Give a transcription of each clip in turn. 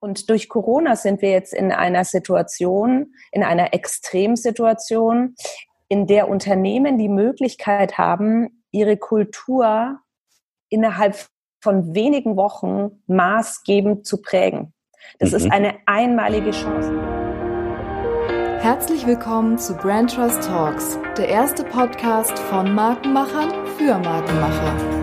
Und durch Corona sind wir jetzt in einer Situation, in einer Extremsituation, in der Unternehmen die Möglichkeit haben, ihre Kultur innerhalb von wenigen Wochen maßgebend zu prägen. Das mhm. ist eine einmalige Chance. Herzlich willkommen zu Brand Trust Talks, der erste Podcast von Markenmachern für Markenmacher.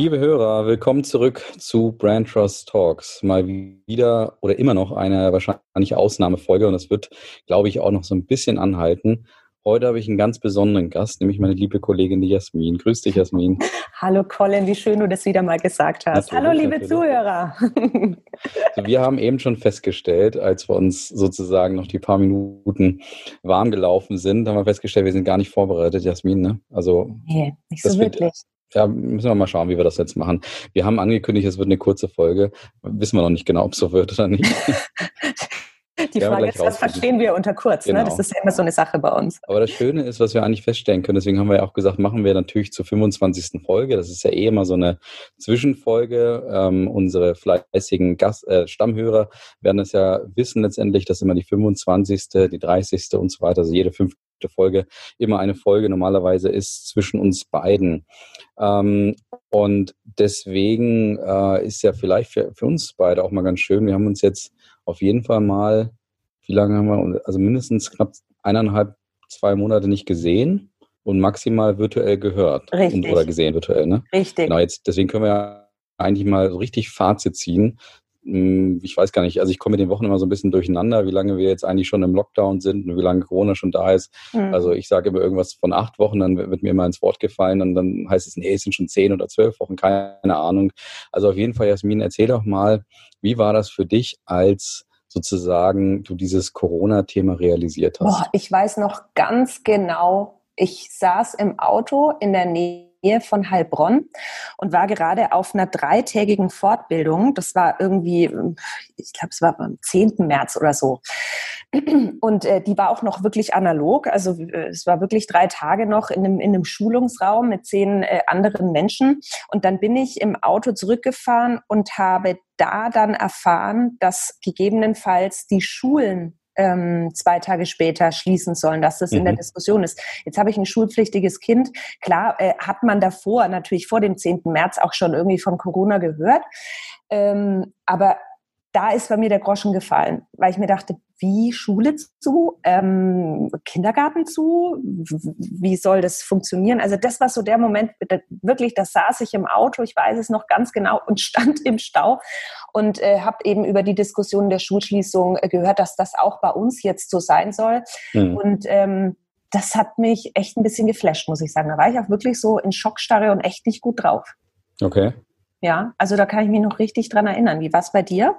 Liebe Hörer, willkommen zurück zu Brand Trust Talks. Mal wieder oder immer noch eine wahrscheinlich Ausnahmefolge und das wird, glaube ich, auch noch so ein bisschen anhalten. Heute habe ich einen ganz besonderen Gast, nämlich meine liebe Kollegin die Jasmin. Grüß dich, Jasmin. Hallo Colin, wie schön du das wieder mal gesagt hast. Natürlich, Hallo liebe natürlich. Zuhörer. Also wir haben eben schon festgestellt, als wir uns sozusagen noch die paar Minuten warm gelaufen sind, haben wir festgestellt, wir sind gar nicht vorbereitet, Jasmin. Ne? Also nee, nicht so wirklich. Wird, ja, müssen wir mal schauen, wie wir das jetzt machen. Wir haben angekündigt, es wird eine kurze Folge. Wissen wir noch nicht genau, ob es so wird oder nicht. Die Frage ist, was verstehen wir unter kurz? Genau. Ne? Das genau. ist ja immer so eine Sache bei uns. Aber das Schöne ist, was wir eigentlich feststellen können, deswegen haben wir ja auch gesagt, machen wir natürlich zur 25. Folge. Das ist ja eh immer so eine Zwischenfolge. Ähm, unsere fleißigen Gast, äh, Stammhörer werden es ja wissen letztendlich, dass immer die 25., die 30. und so weiter, also jede fünfte Folge immer eine Folge normalerweise ist zwischen uns beiden. Ähm, und deswegen äh, ist ja vielleicht für, für uns beide auch mal ganz schön. Wir haben uns jetzt auf jeden Fall mal, wie lange haben wir, also mindestens knapp eineinhalb, zwei Monate nicht gesehen und maximal virtuell gehört richtig. Und, oder gesehen virtuell, ne? Richtig. Genau, jetzt, deswegen können wir ja eigentlich mal so richtig Fazit ziehen. Hm, ich weiß gar nicht, also ich komme mit den Wochen immer so ein bisschen durcheinander, wie lange wir jetzt eigentlich schon im Lockdown sind und wie lange Corona schon da ist. Mhm. Also ich sage immer irgendwas von acht Wochen, dann wird mir immer ins Wort gefallen und dann heißt es, nee, es sind schon zehn oder zwölf Wochen, keine Ahnung. Also auf jeden Fall, Jasmin, erzähl doch mal, wie war das für dich, als sozusagen du dieses Corona-Thema realisiert hast? Boah, ich weiß noch ganz genau, ich saß im Auto in der Nähe Nähe von Heilbronn und war gerade auf einer dreitägigen Fortbildung. Das war irgendwie, ich glaube, es war am 10. März oder so. Und äh, die war auch noch wirklich analog. Also äh, es war wirklich drei Tage noch in einem, in einem Schulungsraum mit zehn äh, anderen Menschen. Und dann bin ich im Auto zurückgefahren und habe da dann erfahren, dass gegebenenfalls die Schulen ähm, zwei Tage später schließen sollen, dass das mhm. in der mhm. Diskussion ist. Jetzt habe ich ein schulpflichtiges Kind. Klar äh, hat man davor, natürlich vor dem 10. März auch schon irgendwie von Corona gehört. Ähm, aber da ist bei mir der Groschen gefallen, weil ich mir dachte, wie Schule zu, ähm, Kindergarten zu, wie soll das funktionieren? Also das war so der Moment, wirklich, da saß ich im Auto, ich weiß es noch ganz genau und stand im Stau und äh, habe eben über die Diskussion der Schulschließung äh, gehört, dass das auch bei uns jetzt so sein soll. Mhm. Und ähm, das hat mich echt ein bisschen geflasht, muss ich sagen. Da war ich auch wirklich so in Schockstarre und echt nicht gut drauf. Okay. Ja, also da kann ich mich noch richtig dran erinnern. Wie war es bei dir?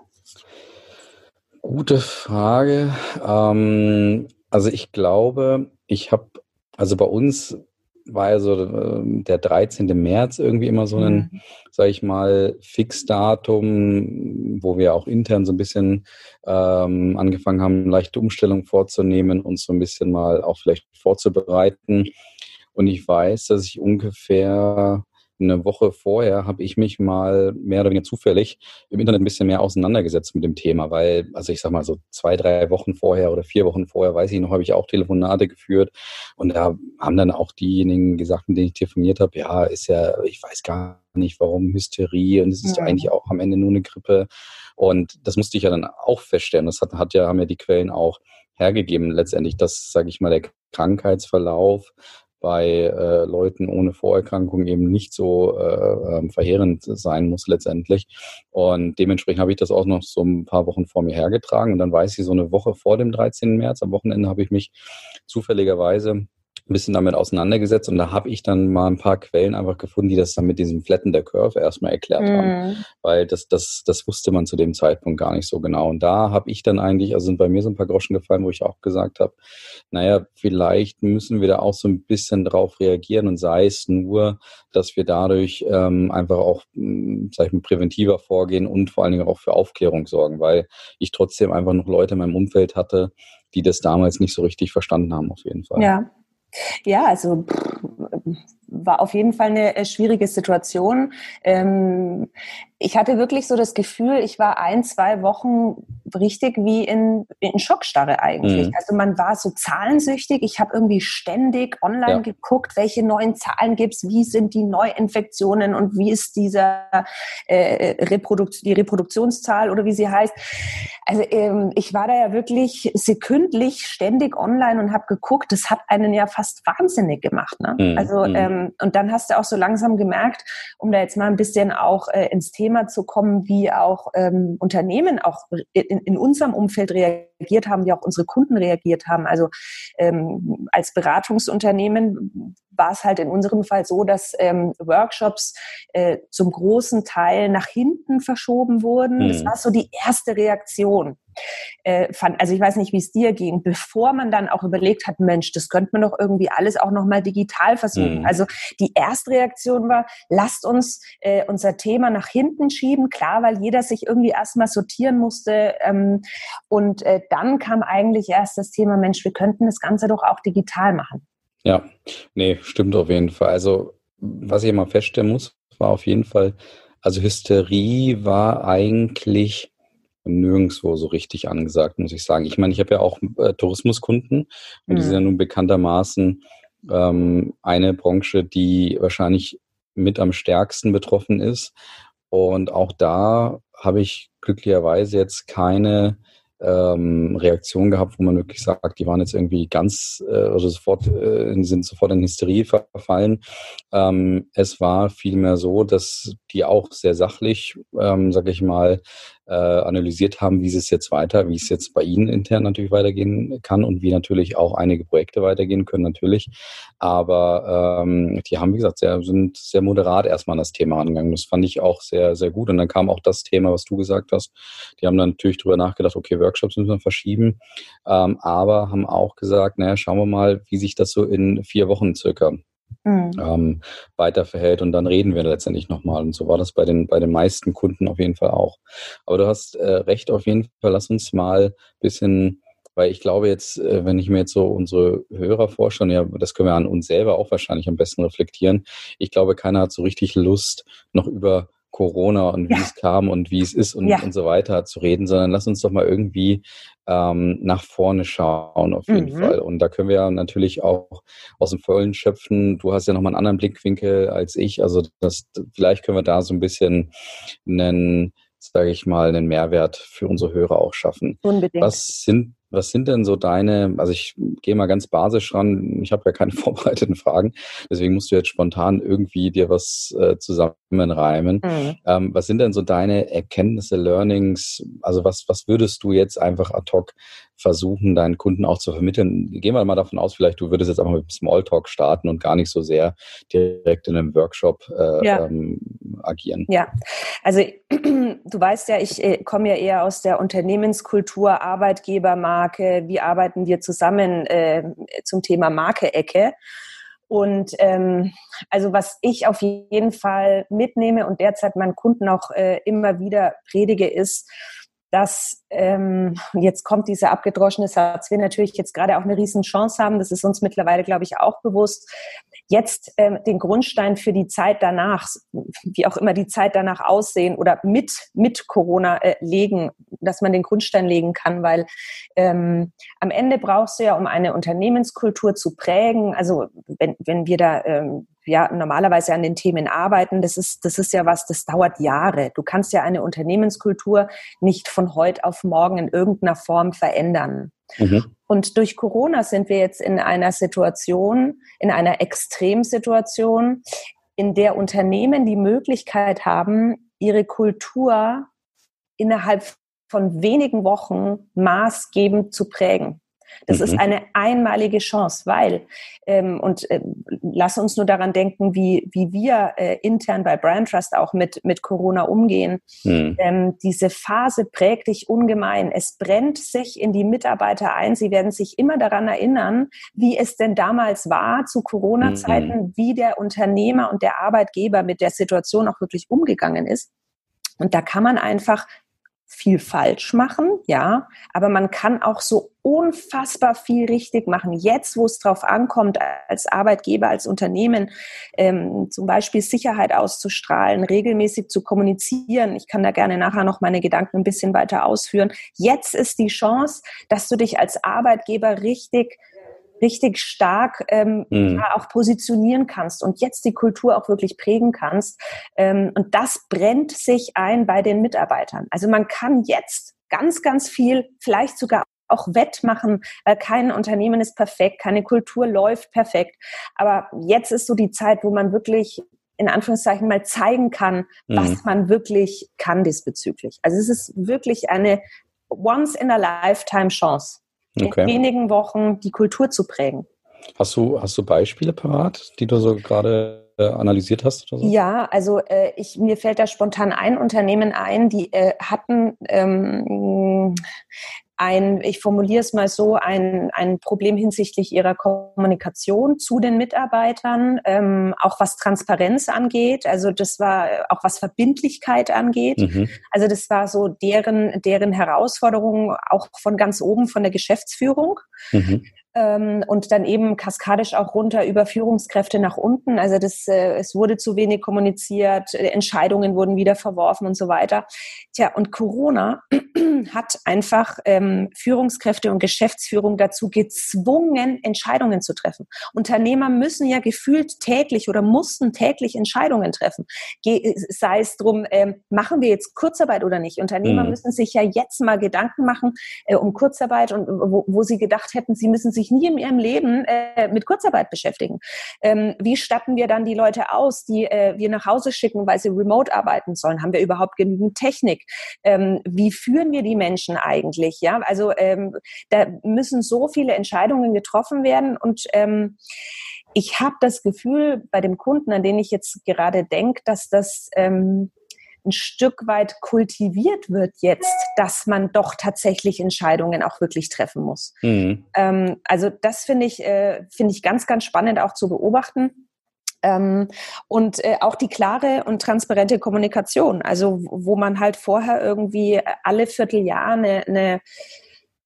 Gute Frage. Ähm, also ich glaube, ich habe, also bei uns war ja so äh, der 13. März irgendwie immer so ein, mhm. sage ich mal, Fixdatum, wo wir auch intern so ein bisschen ähm, angefangen haben, leichte Umstellungen vorzunehmen und so ein bisschen mal auch vielleicht vorzubereiten. Und ich weiß, dass ich ungefähr eine Woche vorher habe ich mich mal mehr oder weniger zufällig im Internet ein bisschen mehr auseinandergesetzt mit dem Thema, weil, also ich sag mal so zwei, drei Wochen vorher oder vier Wochen vorher, weiß ich noch, habe ich auch Telefonate geführt und da haben dann auch diejenigen gesagt, mit denen ich telefoniert habe, ja, ist ja, ich weiß gar nicht, warum Hysterie und es ist ja. eigentlich auch am Ende nur eine Grippe und das musste ich ja dann auch feststellen. Das hat, hat ja, haben ja die Quellen auch hergegeben letztendlich, dass, sage ich mal, der Krankheitsverlauf bei äh, Leuten ohne Vorerkrankung eben nicht so äh, ähm, verheerend sein muss letztendlich. Und dementsprechend habe ich das auch noch so ein paar Wochen vor mir hergetragen. Und dann weiß ich, so eine Woche vor dem 13. März, am Wochenende habe ich mich zufälligerweise ein bisschen damit auseinandergesetzt und da habe ich dann mal ein paar Quellen einfach gefunden, die das dann mit diesem Flatten der Curve erstmal erklärt mm. haben. Mhm. Weil das, das, das wusste man zu dem Zeitpunkt gar nicht so genau. Und da habe ich dann eigentlich, also sind bei mir so ein paar Groschen gefallen, wo ich auch gesagt habe, naja, vielleicht müssen wir da auch so ein bisschen drauf reagieren und sei es nur, dass wir dadurch ähm, einfach auch, hm, sag ich mal, präventiver vorgehen und vor allen Dingen auch für Aufklärung sorgen, weil ich trotzdem einfach noch Leute in meinem Umfeld hatte, die das damals nicht so richtig verstanden haben, auf jeden Fall. Ja, ja, also war auf jeden Fall eine äh, schwierige Situation. Ähm, ich hatte wirklich so das Gefühl, ich war ein, zwei Wochen richtig wie in, in Schockstarre eigentlich. Mhm. Also man war so zahlensüchtig. Ich habe irgendwie ständig online ja. geguckt, welche neuen Zahlen gibt's, wie sind die Neuinfektionen und wie ist dieser äh, Reprodukt die Reproduktionszahl oder wie sie heißt. Also ähm, ich war da ja wirklich sekündlich ständig online und habe geguckt. Das hat einen ja fast wahnsinnig gemacht. Ne? Mhm. Also mhm. ähm, und dann hast du auch so langsam gemerkt, um da jetzt mal ein bisschen auch äh, ins Thema zu kommen, wie auch ähm, Unternehmen auch in, in unserem Umfeld reagiert haben, wie auch unsere Kunden reagiert haben. Also ähm, als Beratungsunternehmen war es halt in unserem Fall so, dass ähm, Workshops äh, zum großen Teil nach hinten verschoben wurden. Mhm. Das war so die erste Reaktion. Äh, fand, also ich weiß nicht, wie es dir ging, bevor man dann auch überlegt hat, Mensch, das könnte man doch irgendwie alles auch nochmal digital versuchen. Mhm. Also die erste Reaktion war, lasst uns äh, unser Thema nach hinten schieben, klar, weil jeder sich irgendwie erstmal sortieren musste. Ähm, und äh, dann kam eigentlich erst das Thema, Mensch, wir könnten das Ganze doch auch digital machen. Ja, nee, stimmt auf jeden Fall. Also, was ich immer feststellen muss, war auf jeden Fall, also Hysterie war eigentlich nirgendwo so richtig angesagt, muss ich sagen. Ich meine, ich habe ja auch äh, Tourismuskunden und mhm. die sind ja nun bekanntermaßen ähm, eine Branche, die wahrscheinlich mit am stärksten betroffen ist. Und auch da habe ich glücklicherweise jetzt keine ähm, Reaktion gehabt, wo man wirklich sagt, die waren jetzt irgendwie ganz äh, oder sofort äh, sind sofort in Hysterie verfallen. Ähm, es war vielmehr so, dass die auch sehr sachlich, ähm, sage ich mal, äh, analysiert haben, wie es jetzt weiter, wie es jetzt bei Ihnen intern natürlich weitergehen kann und wie natürlich auch einige Projekte weitergehen können natürlich. Aber ähm, die haben, wie gesagt, sehr, sind sehr moderat erstmal an das Thema angegangen. Das fand ich auch sehr, sehr gut. Und dann kam auch das Thema, was du gesagt hast. Die haben dann natürlich drüber nachgedacht, okay, Workshops müssen wir verschieben, ähm, aber haben auch gesagt, naja, schauen wir mal, wie sich das so in vier Wochen circa mhm. ähm, weiter verhält und dann reden wir letztendlich nochmal. Und so war das bei den, bei den meisten Kunden auf jeden Fall auch. Aber du hast äh, recht auf jeden Fall, lass uns mal ein bisschen weil ich glaube jetzt, äh, wenn ich mir jetzt so unsere Hörer vorstelle, ja, das können wir an uns selber auch wahrscheinlich am besten reflektieren. Ich glaube, keiner hat so richtig Lust, noch über Corona und wie ja. es kam und wie es ist und, ja. und so weiter zu reden, sondern lass uns doch mal irgendwie ähm, nach vorne schauen auf jeden mhm. Fall. Und da können wir ja natürlich auch aus dem Vollen schöpfen. Du hast ja nochmal einen anderen Blickwinkel als ich. Also das, vielleicht können wir da so ein bisschen einen, sage ich mal, einen Mehrwert für unsere Hörer auch schaffen. Unbedingt. Was sind was sind denn so deine, also ich gehe mal ganz basisch ran, ich habe ja keine vorbereiteten Fragen, deswegen musst du jetzt spontan irgendwie dir was äh, zusammenreimen. Mhm. Ähm, was sind denn so deine Erkenntnisse, Learnings, also was, was würdest du jetzt einfach ad hoc versuchen, deinen Kunden auch zu vermitteln? Gehen wir mal davon aus, vielleicht du würdest jetzt einfach mit Smalltalk starten und gar nicht so sehr direkt in einem Workshop äh, ja. ähm, agieren. Ja, also du weißt ja, ich äh, komme ja eher aus der Unternehmenskultur, Arbeitgebermarke, wie arbeiten wir zusammen äh, zum Thema Marke-Ecke. Und ähm, also was ich auf jeden Fall mitnehme und derzeit meinen Kunden auch äh, immer wieder predige, ist, dass ähm, jetzt kommt dieser abgedroschene Satz, wir natürlich jetzt gerade auch eine riesen Chance haben, das ist uns mittlerweile, glaube ich, auch bewusst, jetzt ähm, den Grundstein für die Zeit danach, wie auch immer die Zeit danach aussehen oder mit, mit Corona äh, legen, dass man den Grundstein legen kann, weil ähm, am Ende brauchst du ja, um eine Unternehmenskultur zu prägen, also wenn, wenn wir da ähm, ja normalerweise an den Themen arbeiten, das ist, das ist ja was, das dauert Jahre. Du kannst ja eine Unternehmenskultur nicht von heute auf morgen in irgendeiner Form verändern. Mhm. Und durch Corona sind wir jetzt in einer Situation, in einer Extremsituation, in der Unternehmen die Möglichkeit haben, ihre Kultur innerhalb von wenigen Wochen maßgebend zu prägen. Das mhm. ist eine einmalige Chance, weil, ähm, und äh, lass uns nur daran denken, wie, wie wir äh, intern bei Brand Trust auch mit, mit Corona umgehen. Mhm. Ähm, diese Phase prägt dich ungemein. Es brennt sich in die Mitarbeiter ein. Sie werden sich immer daran erinnern, wie es denn damals war zu Corona-Zeiten, mhm. wie der Unternehmer und der Arbeitgeber mit der Situation auch wirklich umgegangen ist. Und da kann man einfach viel falsch machen, ja, aber man kann auch so unfassbar viel richtig machen. Jetzt, wo es drauf ankommt, als Arbeitgeber, als Unternehmen, ähm, zum Beispiel Sicherheit auszustrahlen, regelmäßig zu kommunizieren. Ich kann da gerne nachher noch meine Gedanken ein bisschen weiter ausführen. Jetzt ist die Chance, dass du dich als Arbeitgeber richtig richtig stark ähm, mhm. auch positionieren kannst und jetzt die Kultur auch wirklich prägen kannst. Ähm, und das brennt sich ein bei den Mitarbeitern. Also man kann jetzt ganz, ganz viel, vielleicht sogar auch wettmachen, weil kein Unternehmen ist perfekt, keine Kultur läuft perfekt. Aber jetzt ist so die Zeit, wo man wirklich in Anführungszeichen mal zeigen kann, was mhm. man wirklich kann diesbezüglich. Also es ist wirklich eine once in a lifetime Chance okay. in wenigen Wochen die Kultur zu prägen. Hast du, hast du Beispiele parat, die du so gerade äh, analysiert hast? So? Ja, also äh, ich, mir fällt da spontan ein Unternehmen ein, die äh, hatten ähm, ein, ich formuliere es mal so, ein, ein Problem hinsichtlich ihrer Kommunikation zu den Mitarbeitern, ähm, auch was Transparenz angeht. Also das war auch was Verbindlichkeit angeht. Mhm. Also das war so deren, deren Herausforderung auch von ganz oben von der Geschäftsführung. Mhm und dann eben kaskadisch auch runter über Führungskräfte nach unten. Also das, äh, es wurde zu wenig kommuniziert, äh, Entscheidungen wurden wieder verworfen und so weiter. Tja, und Corona hat einfach ähm, Führungskräfte und Geschäftsführung dazu gezwungen, Entscheidungen zu treffen. Unternehmer müssen ja gefühlt täglich oder mussten täglich Entscheidungen treffen. Sei es drum, ähm, machen wir jetzt Kurzarbeit oder nicht. Unternehmer mhm. müssen sich ja jetzt mal Gedanken machen äh, um Kurzarbeit und wo, wo sie gedacht hätten, sie müssen sich sich nie in ihrem Leben äh, mit Kurzarbeit beschäftigen. Ähm, wie statten wir dann die Leute aus, die äh, wir nach Hause schicken, weil sie remote arbeiten sollen? Haben wir überhaupt genügend Technik? Ähm, wie führen wir die Menschen eigentlich? Ja, also ähm, da müssen so viele Entscheidungen getroffen werden und ähm, ich habe das Gefühl bei dem Kunden, an den ich jetzt gerade denke, dass das ähm, ein Stück weit kultiviert wird jetzt, dass man doch tatsächlich Entscheidungen auch wirklich treffen muss. Mhm. Ähm, also das finde ich, äh, finde ich ganz, ganz spannend auch zu beobachten. Ähm, und äh, auch die klare und transparente Kommunikation, also wo man halt vorher irgendwie alle Vierteljahr eine, eine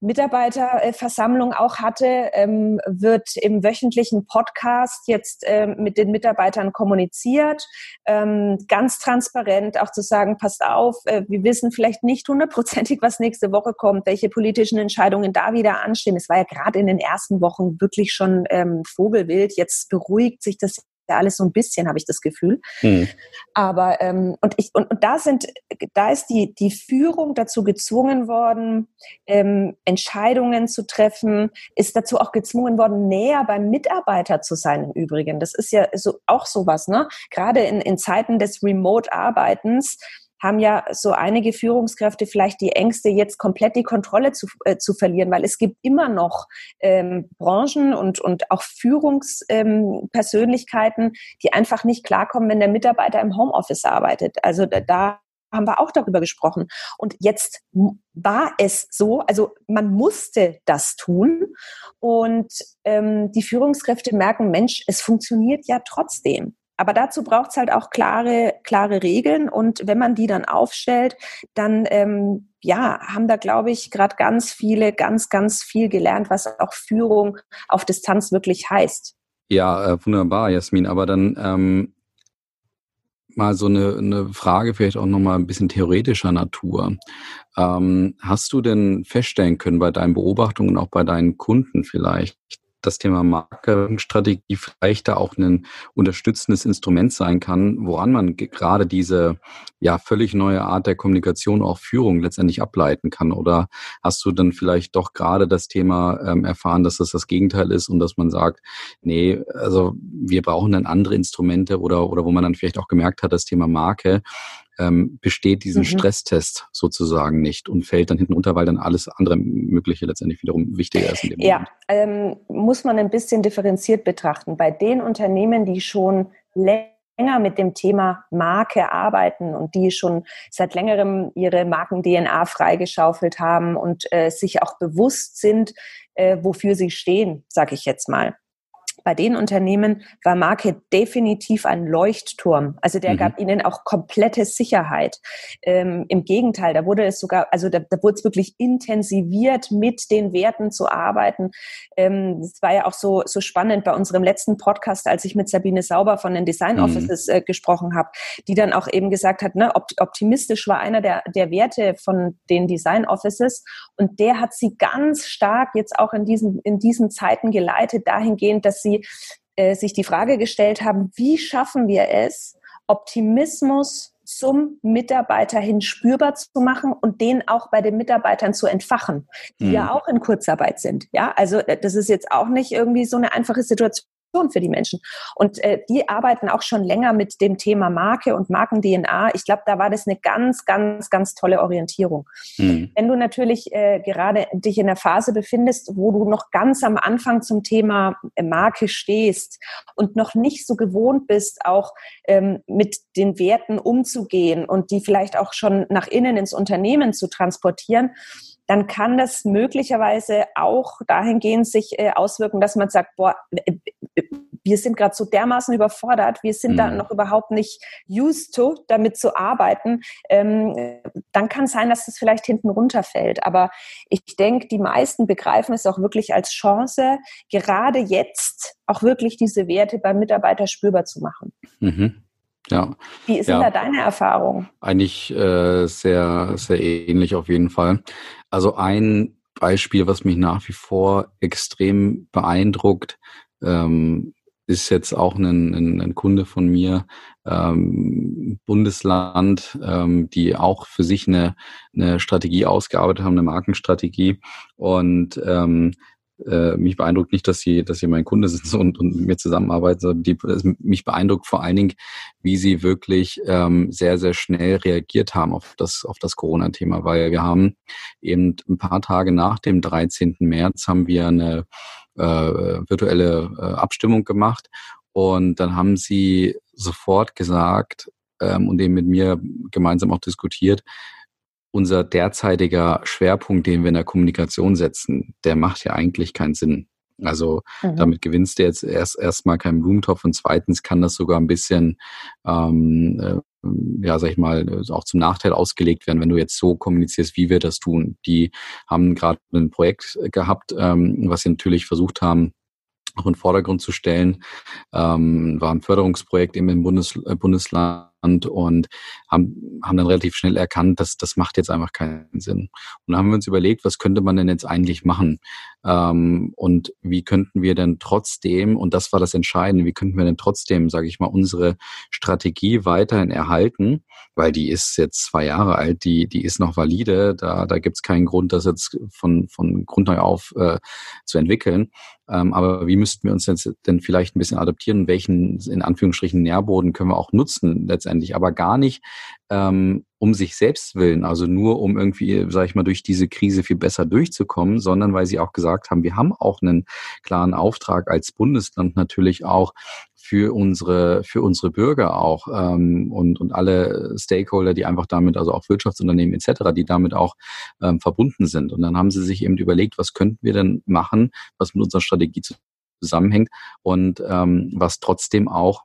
Mitarbeiterversammlung auch hatte, ähm, wird im wöchentlichen Podcast jetzt ähm, mit den Mitarbeitern kommuniziert, ähm, ganz transparent auch zu sagen, passt auf, äh, wir wissen vielleicht nicht hundertprozentig, was nächste Woche kommt, welche politischen Entscheidungen da wieder anstehen. Es war ja gerade in den ersten Wochen wirklich schon ähm, Vogelwild. Jetzt beruhigt sich das ja alles so ein bisschen, habe ich das Gefühl. Mhm. Aber ähm, und ich und, und da sind, da ist die die Führung dazu gezwungen worden, ähm, Entscheidungen zu treffen, ist dazu auch gezwungen worden, näher beim Mitarbeiter zu sein. Im Übrigen, das ist ja so auch sowas, ne? Gerade in, in Zeiten des Remote-Arbeitens haben ja so einige Führungskräfte vielleicht die Ängste, jetzt komplett die Kontrolle zu, äh, zu verlieren, weil es gibt immer noch ähm, Branchen und, und auch Führungspersönlichkeiten, ähm, die einfach nicht klarkommen, wenn der Mitarbeiter im Homeoffice arbeitet. Also da, da haben wir auch darüber gesprochen. Und jetzt war es so, also man musste das tun. Und ähm, die Führungskräfte merken, Mensch, es funktioniert ja trotzdem. Aber dazu braucht es halt auch klare, klare Regeln und wenn man die dann aufstellt, dann ähm, ja, haben da, glaube ich, gerade ganz viele, ganz, ganz viel gelernt, was auch Führung auf Distanz wirklich heißt. Ja, äh, wunderbar, Jasmin. Aber dann ähm, mal so eine, eine Frage, vielleicht auch nochmal ein bisschen theoretischer Natur. Ähm, hast du denn feststellen können bei deinen Beobachtungen, auch bei deinen Kunden vielleicht, das Thema Marketingstrategie vielleicht da auch ein unterstützendes Instrument sein kann, woran man gerade diese ja völlig neue Art der Kommunikation, auch Führung letztendlich ableiten kann? Oder hast du dann vielleicht doch gerade das Thema ähm, erfahren, dass das das Gegenteil ist und dass man sagt, nee, also wir brauchen dann andere Instrumente oder, oder wo man dann vielleicht auch gemerkt hat, das Thema Marke, ähm, besteht diesen mhm. Stresstest sozusagen nicht und fällt dann hinten unter, weil dann alles andere Mögliche letztendlich wiederum wichtiger ist. Ja, ähm, muss man ein bisschen differenziert betrachten. Bei den Unternehmen, die schon länger mit dem Thema Marke arbeiten und die schon seit längerem ihre Marken-DNA freigeschaufelt haben und äh, sich auch bewusst sind, äh, wofür sie stehen, sage ich jetzt mal bei den Unternehmen war Marke definitiv ein Leuchtturm. Also der mhm. gab ihnen auch komplette Sicherheit. Ähm, Im Gegenteil, da wurde es sogar, also da, da wurde es wirklich intensiviert, mit den Werten zu arbeiten. Ähm, es war ja auch so, so spannend bei unserem letzten Podcast, als ich mit Sabine Sauber von den Design mhm. Offices äh, gesprochen habe, die dann auch eben gesagt hat, ne, optimistisch war einer der, der Werte von den Design Offices und der hat sie ganz stark jetzt auch in diesen, in diesen Zeiten geleitet, dahingehend, dass sie äh, sich die Frage gestellt haben, wie schaffen wir es, Optimismus zum Mitarbeiter hin spürbar zu machen und den auch bei den Mitarbeitern zu entfachen, die mhm. ja auch in Kurzarbeit sind. Ja, also äh, das ist jetzt auch nicht irgendwie so eine einfache Situation für die Menschen. Und äh, die arbeiten auch schon länger mit dem Thema Marke und Marken-DNA. Ich glaube, da war das eine ganz, ganz, ganz tolle Orientierung. Mhm. Wenn du natürlich äh, gerade dich in der Phase befindest, wo du noch ganz am Anfang zum Thema äh, Marke stehst und noch nicht so gewohnt bist, auch ähm, mit den Werten umzugehen und die vielleicht auch schon nach innen ins Unternehmen zu transportieren, dann kann das möglicherweise auch dahingehend sich äh, auswirken, dass man sagt, boah, wir sind gerade so dermaßen überfordert, wir sind mhm. da noch überhaupt nicht used to, damit zu arbeiten. Ähm, dann kann es sein, dass das vielleicht hinten runterfällt. Aber ich denke, die meisten begreifen es auch wirklich als Chance, gerade jetzt auch wirklich diese Werte beim Mitarbeiter spürbar zu machen. Mhm. Ja. Wie ist ja. denn da deine Erfahrung? Eigentlich äh, sehr, sehr ähnlich auf jeden Fall. Also ein Beispiel, was mich nach wie vor extrem beeindruckt, ähm, ist jetzt auch ein, ein, ein Kunde von mir, ähm, Bundesland, ähm, die auch für sich eine, eine Strategie ausgearbeitet haben, eine Markenstrategie. Und ähm, äh, mich beeindruckt nicht, dass sie, dass sie mein Kunde sind und, und mit mir zusammenarbeiten, sondern die, mich beeindruckt vor allen Dingen, wie sie wirklich ähm, sehr, sehr schnell reagiert haben auf das, auf das Corona-Thema, weil wir haben eben ein paar Tage nach dem 13. März haben wir eine äh, virtuelle äh, Abstimmung gemacht und dann haben sie sofort gesagt ähm, und eben mit mir gemeinsam auch diskutiert, unser derzeitiger Schwerpunkt, den wir in der Kommunikation setzen, der macht ja eigentlich keinen Sinn. Also mhm. damit gewinnst du jetzt erst erstmal keinen Blumentopf und zweitens kann das sogar ein bisschen, ähm, äh, ja, sag ich mal, auch zum Nachteil ausgelegt werden, wenn du jetzt so kommunizierst, wie wir das tun. Die haben gerade ein Projekt gehabt, ähm, was sie natürlich versucht haben, auch in den Vordergrund zu stellen. Ähm, war ein Förderungsprojekt eben im Bundes, äh, Bundesland und haben, haben dann relativ schnell erkannt, dass das macht jetzt einfach keinen Sinn. Und dann haben wir uns überlegt, was könnte man denn jetzt eigentlich machen? Ähm, und wie könnten wir denn trotzdem, und das war das Entscheidende, wie könnten wir denn trotzdem, sage ich mal, unsere Strategie weiterhin erhalten, weil die ist jetzt zwei Jahre alt, die, die ist noch valide, da, da gibt es keinen Grund, das jetzt von, von Grund neu auf äh, zu entwickeln. Ähm, aber wie müssten wir uns jetzt denn vielleicht ein bisschen adaptieren? Welchen, in Anführungsstrichen, Nährboden können wir auch nutzen letztendlich, aber gar nicht ähm, um sich selbst willen, also nur um irgendwie, sage ich mal, durch diese Krise viel besser durchzukommen, sondern weil sie auch gesagt haben, wir haben auch einen klaren Auftrag als Bundesland natürlich auch für unsere für unsere Bürger auch ähm, und und alle Stakeholder, die einfach damit, also auch Wirtschaftsunternehmen etc., die damit auch ähm, verbunden sind. Und dann haben sie sich eben überlegt, was könnten wir denn machen, was mit unserer Strategie zusammenhängt und ähm, was trotzdem auch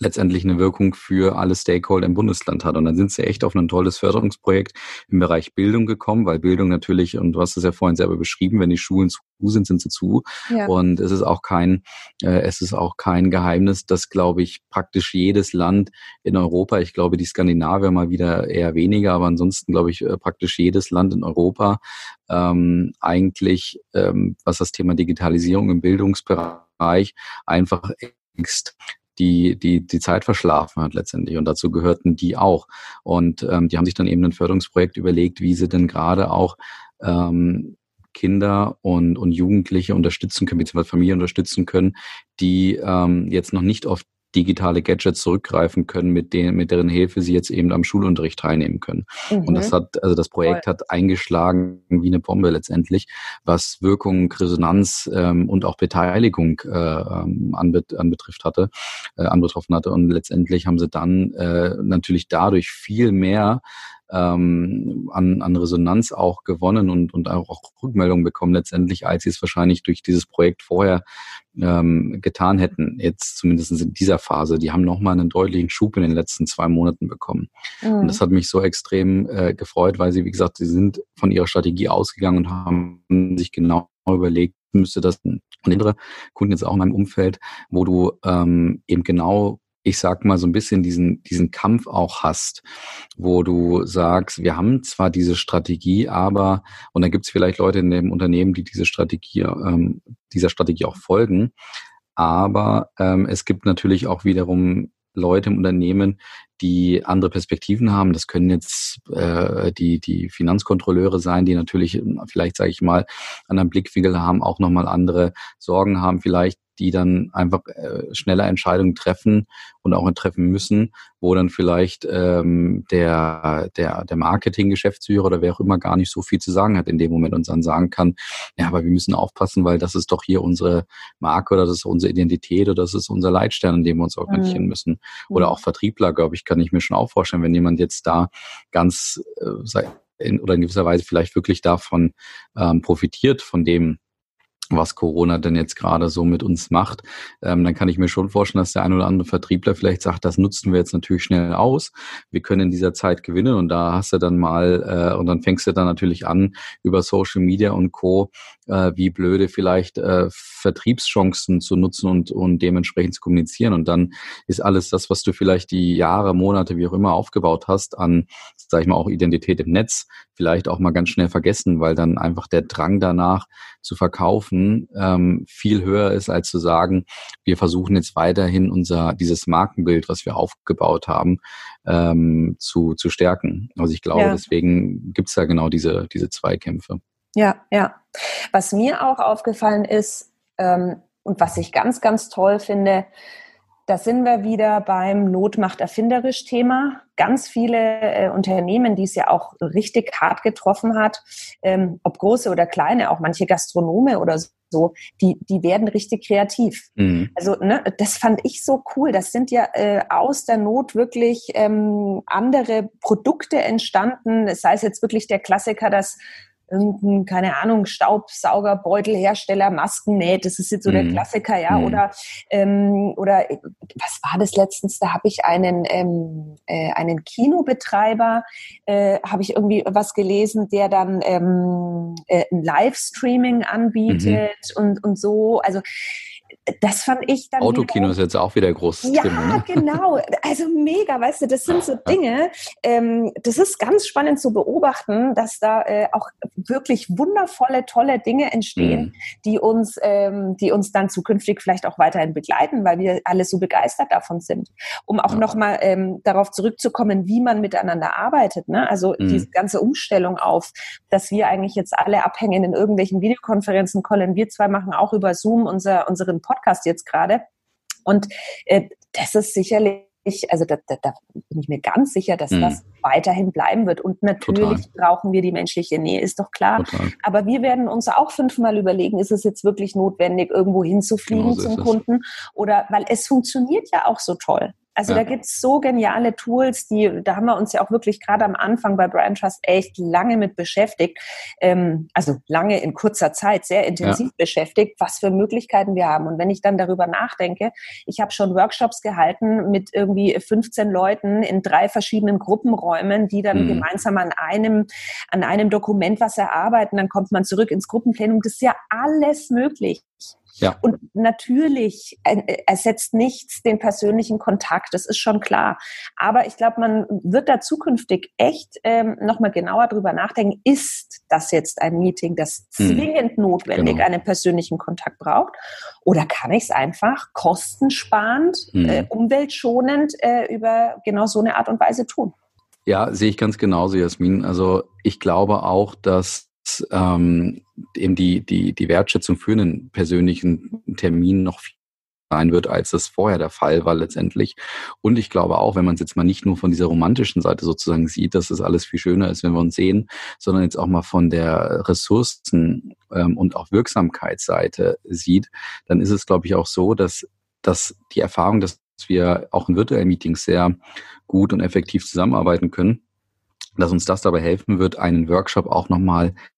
letztendlich eine Wirkung für alle Stakeholder im Bundesland hat. Und dann sind sie echt auf ein tolles Förderungsprojekt im Bereich Bildung gekommen, weil Bildung natürlich, und du hast es ja vorhin selber beschrieben, wenn die Schulen zu sind, sind sie zu. Ja. Und es ist auch kein, äh, es ist auch kein Geheimnis, dass, glaube ich, praktisch jedes Land in Europa, ich glaube, die Skandinavier mal wieder eher weniger, aber ansonsten, glaube ich, äh, praktisch jedes Land in Europa ähm, eigentlich, ähm, was das Thema Digitalisierung im Bildungsbereich einfach die, die, die Zeit verschlafen hat letztendlich. Und dazu gehörten die auch. Und ähm, die haben sich dann eben ein Förderungsprojekt überlegt, wie sie denn gerade auch ähm, Kinder und, und Jugendliche unterstützen können, beziehungsweise Familien unterstützen können, die ähm, jetzt noch nicht auf digitale Gadgets zurückgreifen können, mit denen, mit deren Hilfe sie jetzt eben am Schulunterricht teilnehmen können. Mhm. Und das hat, also das Projekt Voll. hat eingeschlagen wie eine Bombe letztendlich, was Wirkung, Resonanz ähm, und auch Beteiligung äh, ähm, anbet anbetrifft hatte, äh, anbetroffen hatte. Und letztendlich haben sie dann äh, natürlich dadurch viel mehr ähm, an, an Resonanz auch gewonnen und, und auch Rückmeldungen bekommen letztendlich, als sie es wahrscheinlich durch dieses Projekt vorher ähm, getan hätten, jetzt zumindest in dieser Phase. Die haben nochmal einen deutlichen Schub in den letzten zwei Monaten bekommen. Mhm. Und das hat mich so extrem äh, gefreut, weil sie, wie gesagt, sie sind von ihrer Strategie ausgegangen und haben sich genau überlegt, müsste das und andere Kunden jetzt auch in meinem Umfeld, wo du ähm, eben genau ich sag mal, so ein bisschen diesen, diesen Kampf auch hast, wo du sagst, wir haben zwar diese Strategie, aber, und dann gibt es vielleicht Leute in dem Unternehmen, die diese Strategie, ähm, dieser Strategie auch folgen, aber ähm, es gibt natürlich auch wiederum Leute im Unternehmen, die andere Perspektiven haben. Das können jetzt äh, die, die Finanzkontrolleure sein, die natürlich vielleicht, sage ich mal, einen anderen Blickwinkel haben, auch nochmal andere Sorgen haben, vielleicht die dann einfach äh, schneller Entscheidungen treffen und auch treffen müssen, wo dann vielleicht ähm, der, der, der Marketing-Geschäftsführer oder wer auch immer gar nicht so viel zu sagen hat in dem Moment und dann sagen kann, ja, aber wir müssen aufpassen, weil das ist doch hier unsere Marke oder das ist unsere Identität oder das ist unser Leitstern, an dem wir uns orientieren mhm. müssen. Oder auch Vertriebler, glaube ich, kann ich mir schon auch vorstellen, wenn jemand jetzt da ganz äh, in, oder in gewisser Weise vielleicht wirklich davon ähm, profitiert, von dem, was Corona denn jetzt gerade so mit uns macht, ähm, dann kann ich mir schon vorstellen, dass der ein oder andere Vertriebler vielleicht sagt, das nutzen wir jetzt natürlich schnell aus. Wir können in dieser Zeit gewinnen und da hast du dann mal äh, und dann fängst du dann natürlich an über Social Media und Co. Äh, wie blöde vielleicht äh, Vertriebschancen zu nutzen und und dementsprechend zu kommunizieren und dann ist alles das, was du vielleicht die Jahre, Monate, wie auch immer aufgebaut hast an, sag ich mal auch Identität im Netz, vielleicht auch mal ganz schnell vergessen, weil dann einfach der Drang danach zu verkaufen ähm, viel höher ist, als zu sagen, wir versuchen jetzt weiterhin unser dieses Markenbild, was wir aufgebaut haben, ähm, zu, zu stärken. Also ich glaube, ja. deswegen gibt's da genau diese, diese Zweikämpfe. Ja, ja. Was mir auch aufgefallen ist ähm, und was ich ganz, ganz toll finde, da sind wir wieder beim Notmacht erfinderisch Thema. Ganz viele äh, Unternehmen, die es ja auch richtig hart getroffen hat, ähm, ob große oder kleine, auch manche Gastronome oder so, die, die werden richtig kreativ. Mhm. Also ne, das fand ich so cool. Das sind ja äh, aus der Not wirklich ähm, andere Produkte entstanden. Sei es jetzt wirklich der Klassiker, dass irgendein, keine Ahnung, Staubsauger, Beutelhersteller, Masken näht. Das ist jetzt so mhm. der Klassiker, ja. Mhm. Oder, ähm, oder was war das letztens? Da habe ich einen, ähm, äh, einen Kinobetreiber, äh, habe ich irgendwie was gelesen, der dann ähm, äh, ein Livestreaming anbietet mhm. und, und so. Also das fand ich dann. Autokino ist jetzt auch wieder groß. Ja, Thema, ne? genau. Also mega, weißt du, das sind so Dinge. Ähm, das ist ganz spannend zu beobachten, dass da äh, auch wirklich wundervolle, tolle Dinge entstehen, mhm. die uns, ähm, die uns dann zukünftig vielleicht auch weiterhin begleiten, weil wir alle so begeistert davon sind. Um auch ja. nochmal ähm, darauf zurückzukommen, wie man miteinander arbeitet. Ne? Also mhm. diese ganze Umstellung auf, dass wir eigentlich jetzt alle abhängen in irgendwelchen Videokonferenzen. Colin, wir zwei machen auch über Zoom unser, unseren Podcast Podcast jetzt gerade. Und äh, das ist sicherlich also da, da, da, bin ich mir ganz sicher, dass mhm. das weiterhin bleiben wird. Und natürlich Total. brauchen wir die menschliche Nähe, ist doch klar. Total. Aber wir werden uns auch fünfmal überlegen, ist es jetzt wirklich notwendig, irgendwo hinzufliegen genau so zum Kunden? Oder weil es funktioniert ja auch so toll. Also ja. da gibt's so geniale Tools, die, da haben wir uns ja auch wirklich gerade am Anfang bei Brand Trust echt lange mit beschäftigt. Ähm, also lange in kurzer Zeit, sehr intensiv ja. beschäftigt, was für Möglichkeiten wir haben. Und wenn ich dann darüber nachdenke, ich habe schon Workshops gehalten mit irgendwie 15 Leuten in drei verschiedenen Gruppenräumen, die dann mhm. gemeinsam an einem, an einem Dokument was erarbeiten, dann kommt man zurück ins Gruppenplenum. Das ist ja alles möglich. Ja. Und natürlich äh, ersetzt nichts den persönlichen Kontakt, das ist schon klar. Aber ich glaube, man wird da zukünftig echt ähm, nochmal genauer drüber nachdenken, ist das jetzt ein Meeting, das hm. zwingend hm. notwendig genau. einen persönlichen Kontakt braucht? Oder kann ich es einfach kostensparend, hm. äh, umweltschonend äh, über genau so eine Art und Weise tun? Ja, sehe ich ganz genauso, Jasmin. Also ich glaube auch, dass ähm, eben die, die, die Wertschätzung für einen persönlichen Termin noch viel sein wird, als das vorher der Fall war letztendlich. Und ich glaube auch, wenn man es jetzt mal nicht nur von dieser romantischen Seite sozusagen sieht, dass es alles viel schöner ist, wenn wir uns sehen, sondern jetzt auch mal von der Ressourcen ähm, und auch Wirksamkeitsseite sieht, dann ist es, glaube ich, auch so, dass, dass die Erfahrung, dass wir auch in virtuellen Meetings sehr gut und effektiv zusammenarbeiten können, dass uns das dabei helfen wird, einen Workshop auch nochmal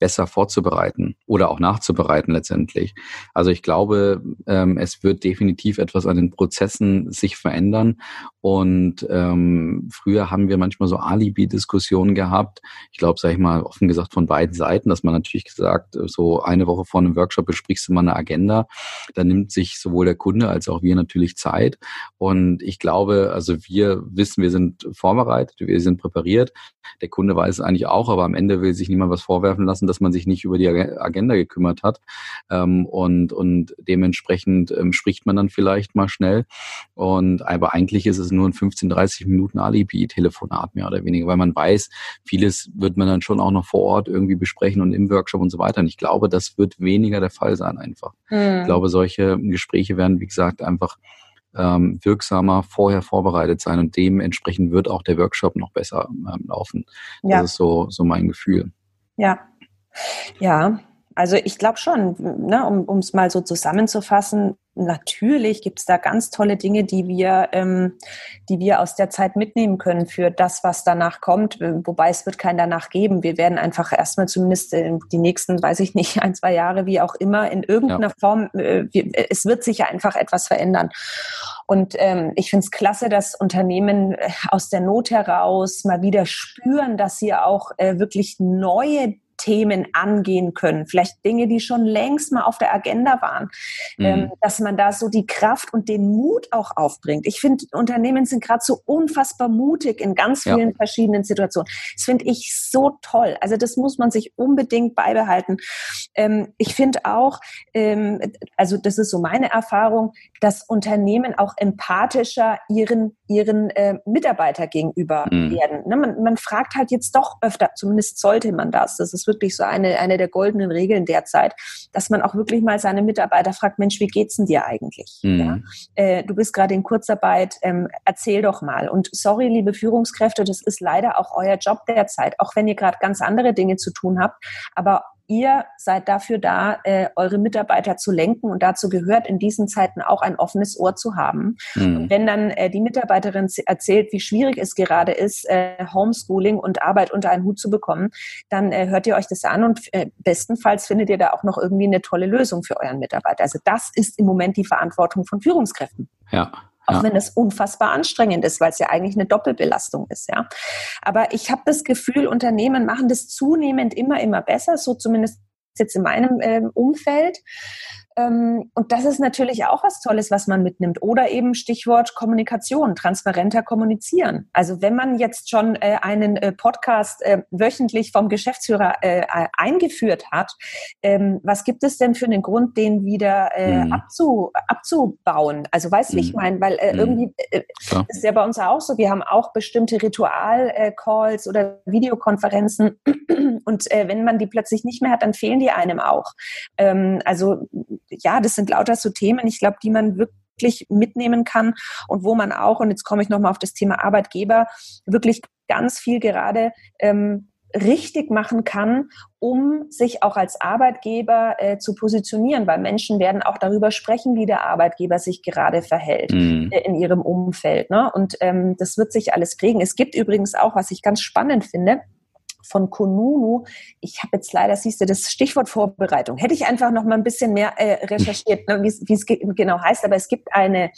besser vorzubereiten oder auch nachzubereiten letztendlich. Also ich glaube, ähm, es wird definitiv etwas an den Prozessen sich verändern. Und ähm, früher haben wir manchmal so Alibi-Diskussionen gehabt. Ich glaube, sage ich mal, offen gesagt von beiden Seiten, dass man natürlich gesagt, so eine Woche vor einem Workshop besprichst du mal eine Agenda. Da nimmt sich sowohl der Kunde als auch wir natürlich Zeit. Und ich glaube, also wir wissen, wir sind vorbereitet, wir sind präpariert. Der Kunde weiß es eigentlich auch, aber am Ende will sich niemand was vorwerfen lassen, dass man sich nicht über die Agenda gekümmert hat. Ähm, und, und dementsprechend ähm, spricht man dann vielleicht mal schnell. Und aber eigentlich ist es nur ein 15, 30 Minuten Alibi-Telefonat mehr oder weniger, weil man weiß, vieles wird man dann schon auch noch vor Ort irgendwie besprechen und im Workshop und so weiter. Und ich glaube, das wird weniger der Fall sein einfach. Mhm. Ich glaube, solche Gespräche werden, wie gesagt, einfach ähm, wirksamer vorher vorbereitet sein und dementsprechend wird auch der Workshop noch besser ähm, laufen. Ja. Das ist so, so mein Gefühl. Ja, ja, also ich glaube schon, ne, um es mal so zusammenzufassen, natürlich gibt es da ganz tolle Dinge, die wir, ähm, die wir aus der Zeit mitnehmen können für das, was danach kommt. Wobei es wird kein danach geben. Wir werden einfach erstmal zumindest die nächsten, weiß ich nicht, ein, zwei Jahre, wie auch immer, in irgendeiner ja. Form, äh, wir, es wird sich ja einfach etwas verändern. Und ähm, ich finde es klasse, dass Unternehmen äh, aus der Not heraus mal wieder spüren, dass sie auch äh, wirklich neue Themen angehen können. Vielleicht Dinge, die schon längst mal auf der Agenda waren. Mhm. Ähm, dass man da so die Kraft und den Mut auch aufbringt. Ich finde, Unternehmen sind gerade so unfassbar mutig in ganz vielen ja. verschiedenen Situationen. Das finde ich so toll. Also das muss man sich unbedingt beibehalten. Ähm, ich finde auch, ähm, also das ist so meine Erfahrung, dass Unternehmen auch empathischer ihren, ihren äh, Mitarbeiter gegenüber mhm. werden. Ne, man, man fragt halt jetzt doch öfter, zumindest sollte man das. Das ist wirklich so eine, eine der goldenen Regeln derzeit, dass man auch wirklich mal seine Mitarbeiter fragt, Mensch, wie geht's denn dir eigentlich? Mhm. Ja? Äh, du bist gerade in Kurzarbeit, ähm, erzähl doch mal. Und sorry, liebe Führungskräfte, das ist leider auch euer Job derzeit, auch wenn ihr gerade ganz andere Dinge zu tun habt. Aber ihr seid dafür da, äh, eure Mitarbeiter zu lenken und dazu gehört in diesen Zeiten auch ein offenes Ohr zu haben. Mhm. Und wenn dann äh, die Mitarbeiterin erzählt, wie schwierig es gerade ist, äh, Homeschooling und Arbeit unter einen Hut zu bekommen, dann äh, hört ihr euch das an und äh, bestenfalls findet ihr da auch noch irgendwie eine tolle Lösung für euren Mitarbeiter. Also das ist im Moment die Verantwortung von Führungskräften. Ja, auch ja. wenn es unfassbar anstrengend ist, weil es ja eigentlich eine Doppelbelastung ist, ja. Aber ich habe das Gefühl, Unternehmen machen das zunehmend immer, immer besser, so zumindest jetzt in meinem äh, Umfeld. Ähm, und das ist natürlich auch was Tolles, was man mitnimmt. Oder eben Stichwort Kommunikation, transparenter kommunizieren. Also wenn man jetzt schon äh, einen äh, Podcast äh, wöchentlich vom Geschäftsführer eingeführt hat, ähm, was gibt es denn für einen Grund, den wieder mhm. abzu, abzubauen? Also weißt du, wie ich mhm. meine? Weil mhm. irgendwie ja. ist ja bei uns auch so, wir haben auch bestimmte Ritual-Calls oder Videokonferenzen und wenn man die plötzlich nicht mehr hat, dann fehlen die einem auch. Ähm, also ja, das sind lauter so Themen, ich glaube, die man wirklich mitnehmen kann und wo man auch, und jetzt komme ich nochmal auf das Thema Arbeitgeber, wirklich ganz viel gerade ähm, richtig machen kann, um sich auch als Arbeitgeber äh, zu positionieren, weil Menschen werden auch darüber sprechen, wie der Arbeitgeber sich gerade verhält mm. äh, in ihrem Umfeld. Ne? Und ähm, das wird sich alles prägen. Es gibt übrigens auch, was ich ganz spannend finde, von Konunu. Ich habe jetzt leider, siehst du, das Stichwort Vorbereitung. Hätte ich einfach noch mal ein bisschen mehr äh, recherchiert, ne, wie es genau heißt. Aber es gibt eine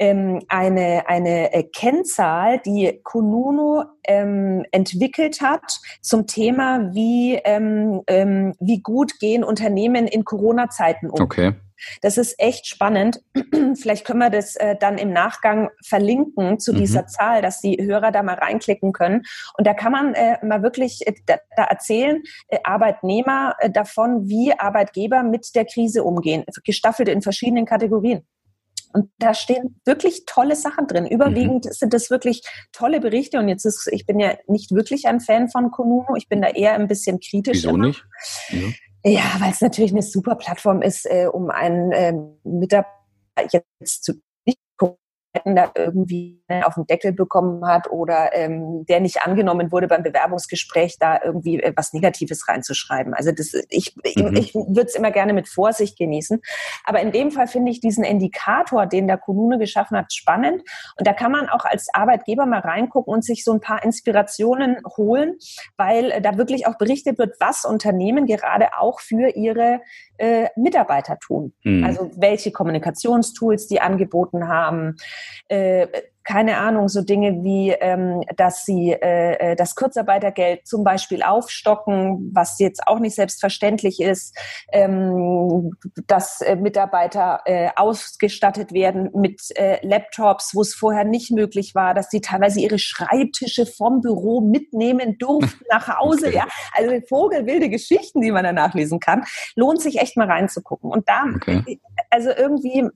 ähm, eine, eine äh, Kennzahl, die Kununu ähm, entwickelt hat zum Thema, wie, ähm, ähm, wie gut gehen Unternehmen in Corona-Zeiten um. Okay. Das ist echt spannend. Vielleicht können wir das äh, dann im Nachgang verlinken zu mhm. dieser Zahl, dass die Hörer da mal reinklicken können. Und da kann man äh, mal wirklich äh, da, da, erzählen, äh, Arbeitnehmer äh, davon, wie Arbeitgeber mit der Krise umgehen, gestaffelt in verschiedenen Kategorien. Und da stehen wirklich tolle Sachen drin. Überwiegend mhm. sind das wirklich tolle Berichte. Und jetzt ist, ich bin ja nicht wirklich ein Fan von Konuno. Ich bin da eher ein bisschen kritisch. Wieso immer. nicht? Ja. Ja, weil es natürlich eine super Plattform ist, äh, um einen äh, Mitarbeiter jetzt zu da irgendwie auf den Deckel bekommen hat oder ähm, der nicht angenommen wurde beim Bewerbungsgespräch, da irgendwie äh, was Negatives reinzuschreiben. Also das, ich, mhm. ich, ich würde es immer gerne mit Vorsicht genießen. Aber in dem Fall finde ich diesen Indikator, den der Kommune geschaffen hat, spannend. Und da kann man auch als Arbeitgeber mal reingucken und sich so ein paar Inspirationen holen, weil äh, da wirklich auch berichtet wird, was Unternehmen gerade auch für ihre äh, Mitarbeiter tun. Mhm. Also welche Kommunikationstools die angeboten haben, äh, keine Ahnung, so Dinge wie, ähm, dass sie äh, äh, das Kurzarbeitergeld zum Beispiel aufstocken, was jetzt auch nicht selbstverständlich ist, ähm, dass äh, Mitarbeiter äh, ausgestattet werden mit äh, Laptops, wo es vorher nicht möglich war, dass sie teilweise ihre Schreibtische vom Büro mitnehmen durften nach Hause. Okay. Ja, also vogelwilde Geschichten, die man da nachlesen kann, lohnt sich echt mal reinzugucken. Und da, okay. also irgendwie,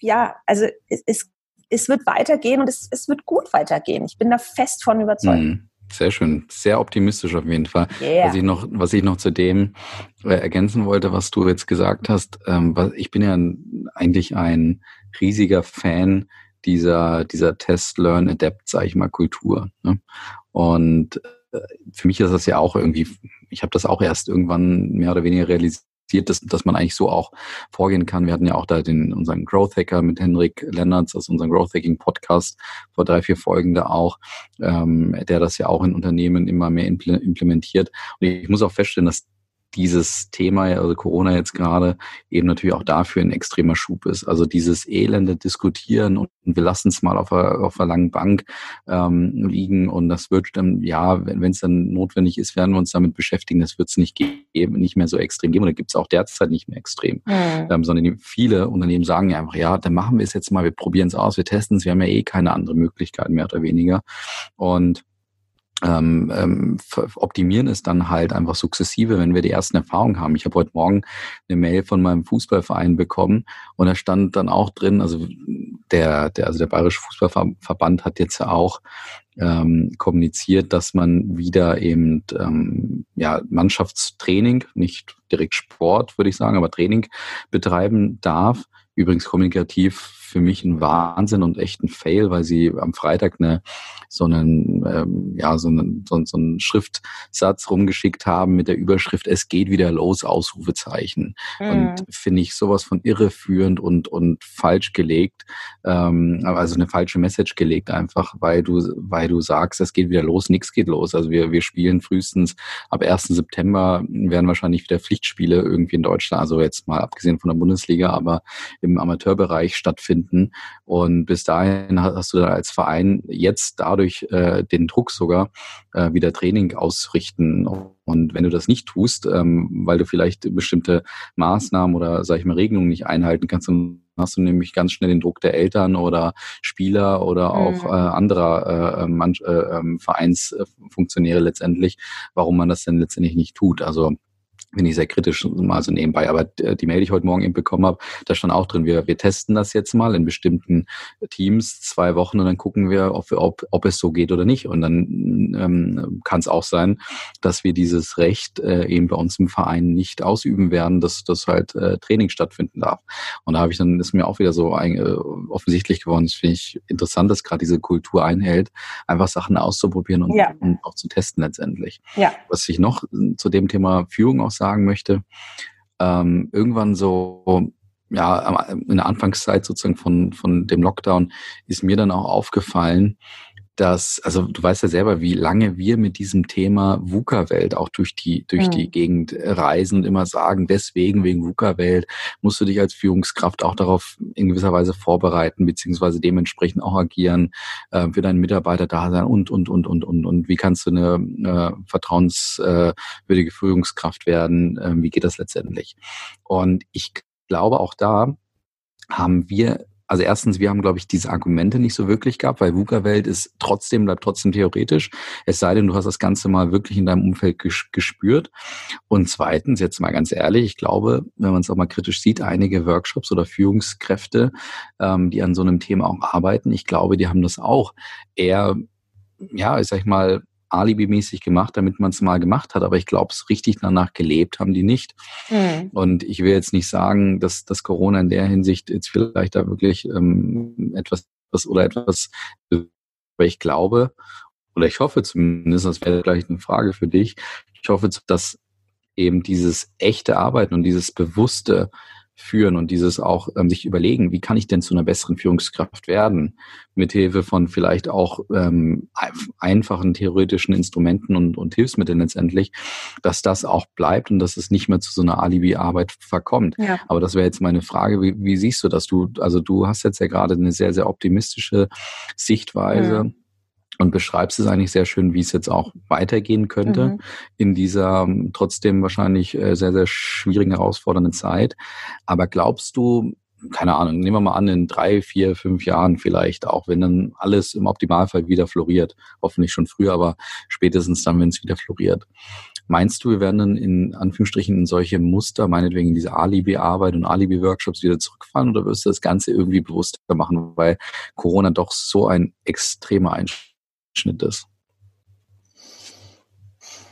ja, also es, es es wird weitergehen und es, es wird gut weitergehen. Ich bin da fest von überzeugt. Mhm. Sehr schön, sehr optimistisch auf jeden Fall. Yeah. Was ich noch, was ich noch zu dem äh, ergänzen wollte, was du jetzt gesagt hast, ähm, ich bin ja eigentlich ein riesiger Fan dieser dieser Test, Learn, Adapt, sage ich mal, Kultur. Ne? Und äh, für mich ist das ja auch irgendwie, ich habe das auch erst irgendwann mehr oder weniger realisiert dass, dass man eigentlich so auch vorgehen kann. Wir hatten ja auch da den, unseren Growth Hacker mit Henrik Lennertz aus unserem Growth Hacking Podcast vor drei, vier Folgen da auch, ähm, der das ja auch in Unternehmen immer mehr implementiert. Und ich muss auch feststellen, dass dieses Thema, also Corona jetzt gerade, eben natürlich auch dafür ein extremer Schub ist. Also dieses elende Diskutieren und wir lassen es mal auf einer, auf einer langen Bank ähm, liegen und das wird dann, ja, wenn es dann notwendig ist, werden wir uns damit beschäftigen. Das wird es nicht geben, nicht mehr so extrem geben oder gibt es auch derzeit nicht mehr extrem, mhm. ähm, sondern viele Unternehmen sagen ja einfach, ja, dann machen wir es jetzt mal, wir probieren es aus, wir testen es, wir haben ja eh keine andere Möglichkeit mehr oder weniger und ähm, ähm, optimieren es dann halt einfach sukzessive, wenn wir die ersten Erfahrungen haben. Ich habe heute Morgen eine Mail von meinem Fußballverein bekommen und da stand dann auch drin, also der, der, also der Bayerische Fußballverband hat jetzt auch ähm, kommuniziert, dass man wieder eben ähm, ja, Mannschaftstraining, nicht direkt Sport, würde ich sagen, aber Training betreiben darf. Übrigens kommunikativ für mich ein Wahnsinn und echt ein Fail, weil sie am Freitag eine so einen, ähm, ja, so einen, so, so einen Schriftsatz rumgeschickt haben mit der Überschrift, es geht wieder los, Ausrufezeichen. Mhm. Und finde ich sowas von irreführend und, und falsch gelegt, ähm, also eine falsche Message gelegt einfach, weil du, weil du sagst, es geht wieder los, nichts geht los. Also wir, wir spielen frühestens ab 1. September werden wahrscheinlich wieder Pflichtspiele irgendwie in Deutschland, also jetzt mal abgesehen von der Bundesliga, aber im Amateurbereich stattfinden. Und bis dahin hast du da als Verein jetzt dadurch äh, den Druck sogar äh, wieder Training ausrichten. Und wenn du das nicht tust, ähm, weil du vielleicht bestimmte Maßnahmen oder, sag ich mal, Regelungen nicht einhalten kannst, dann hast du nämlich ganz schnell den Druck der Eltern oder Spieler oder auch mhm. äh, anderer äh, Mann, äh, ähm, Vereinsfunktionäre letztendlich, warum man das denn letztendlich nicht tut. Also bin ich sehr kritisch mal so nebenbei. Aber äh, die Mail, die ich heute Morgen eben bekommen habe, da stand auch drin, wir, wir testen das jetzt mal in bestimmten Teams zwei Wochen und dann gucken wir, ob, ob, ob es so geht oder nicht. Und dann ähm, kann es auch sein, dass wir dieses Recht äh, eben bei uns im Verein nicht ausüben werden, dass das halt äh, Training stattfinden darf. Und da habe ich dann, ist mir auch wieder so ein, äh, offensichtlich geworden, das finde ich interessant, dass gerade diese Kultur einhält, einfach Sachen auszuprobieren und, ja. und auch zu testen letztendlich. Ja. Was ich noch zu dem Thema Führung auch sagen möchte. Ähm, irgendwann so, ja, in der Anfangszeit sozusagen von, von dem Lockdown ist mir dann auch aufgefallen, dass, also du weißt ja selber, wie lange wir mit diesem Thema VUCA-Welt auch durch die, durch mhm. die Gegend reisen und immer sagen, deswegen, wegen VUCA-Welt, musst du dich als Führungskraft auch darauf in gewisser Weise vorbereiten, beziehungsweise dementsprechend auch agieren, äh, für deinen Mitarbeiter da sein und, und, und, und, und, und wie kannst du eine äh, vertrauenswürdige Führungskraft werden, äh, wie geht das letztendlich? Und ich glaube auch da, haben wir also erstens, wir haben, glaube ich, diese Argumente nicht so wirklich gehabt, weil VUCA-Welt ist trotzdem, bleibt trotzdem theoretisch. Es sei denn, du hast das Ganze mal wirklich in deinem Umfeld gespürt. Und zweitens, jetzt mal ganz ehrlich, ich glaube, wenn man es auch mal kritisch sieht, einige Workshops oder Führungskräfte, ähm, die an so einem Thema auch arbeiten, ich glaube, die haben das auch eher ja, ich sag mal, alibimäßig gemacht, damit man es mal gemacht hat. Aber ich glaube, es richtig danach gelebt haben die nicht. Mhm. Und ich will jetzt nicht sagen, dass, dass Corona in der Hinsicht jetzt vielleicht da wirklich ähm, etwas oder etwas, weil ich glaube, oder ich hoffe zumindest, das wäre gleich eine Frage für dich, ich hoffe, dass eben dieses echte Arbeiten und dieses bewusste führen und dieses auch ähm, sich überlegen, wie kann ich denn zu einer besseren Führungskraft werden, mithilfe von vielleicht auch ähm, einfachen theoretischen Instrumenten und, und Hilfsmitteln letztendlich, dass das auch bleibt und dass es nicht mehr zu so einer Alibi-Arbeit verkommt. Ja. Aber das wäre jetzt meine Frage, wie, wie siehst du das? Du, also du hast jetzt ja gerade eine sehr, sehr optimistische Sichtweise. Mhm und beschreibst es eigentlich sehr schön, wie es jetzt auch weitergehen könnte mhm. in dieser ähm, trotzdem wahrscheinlich äh, sehr, sehr schwierigen, herausfordernden Zeit. Aber glaubst du, keine Ahnung, nehmen wir mal an, in drei, vier, fünf Jahren vielleicht, auch wenn dann alles im Optimalfall wieder floriert, hoffentlich schon früher, aber spätestens dann, wenn es wieder floriert. Meinst du, wir werden dann in Anführungsstrichen in solche Muster, meinetwegen in diese Alibi-Arbeit und Alibi-Workshops wieder zurückfallen oder wirst du das Ganze irgendwie bewusster machen, weil Corona doch so ein extremer Einschnitt Schnitt ist?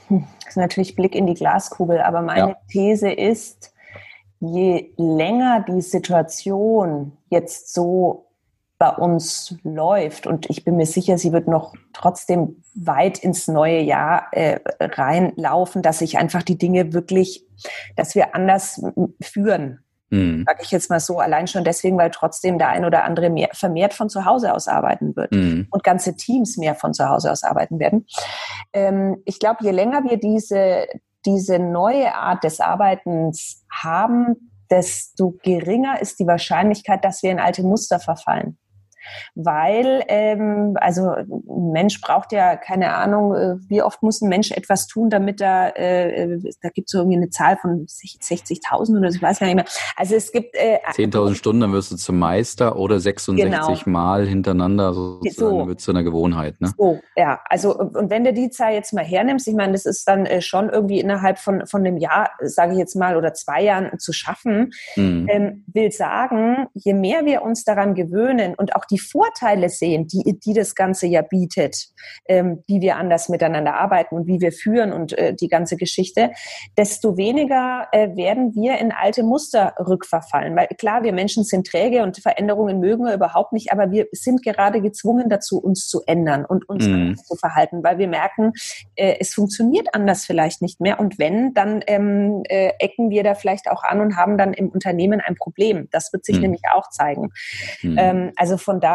Hm, das ist natürlich Blick in die Glaskugel, aber meine ja. These ist, je länger die Situation jetzt so bei uns läuft und ich bin mir sicher, sie wird noch trotzdem weit ins neue Jahr äh, reinlaufen, dass sich einfach die Dinge wirklich, dass wir anders führen Mhm. Sage ich jetzt mal so, allein schon deswegen, weil trotzdem der ein oder andere mehr, vermehrt von zu Hause aus arbeiten wird mhm. und ganze Teams mehr von zu Hause aus arbeiten werden. Ähm, ich glaube, je länger wir diese, diese neue Art des Arbeitens haben, desto geringer ist die Wahrscheinlichkeit, dass wir in alte Muster verfallen weil ähm, also ein Mensch braucht ja keine Ahnung, äh, wie oft muss ein Mensch etwas tun, damit er, äh, da gibt es irgendwie eine Zahl von 60.000 oder ich weiß gar nicht mehr. Also es gibt äh, 10.000 Stunden, dann wirst du zum Meister oder 66 genau. Mal hintereinander sozusagen, so. wird zu einer Gewohnheit. Ne? So, ja, also und wenn du die Zahl jetzt mal hernimmst, ich meine, das ist dann äh, schon irgendwie innerhalb von, von einem Jahr, sage ich jetzt mal, oder zwei Jahren zu schaffen, mhm. ähm, will sagen, je mehr wir uns daran gewöhnen und auch die die Vorteile sehen, die, die das Ganze ja bietet, ähm, wie wir anders miteinander arbeiten und wie wir führen und äh, die ganze Geschichte, desto weniger äh, werden wir in alte Muster rückverfallen. Weil klar, wir Menschen sind träge und Veränderungen mögen wir überhaupt nicht, aber wir sind gerade gezwungen dazu, uns zu ändern und uns mhm. zu verhalten, weil wir merken, äh, es funktioniert anders vielleicht nicht mehr. Und wenn, dann ähm, äh, ecken wir da vielleicht auch an und haben dann im Unternehmen ein Problem. Das wird sich mhm. nämlich auch zeigen. Mhm. Ähm, also von daher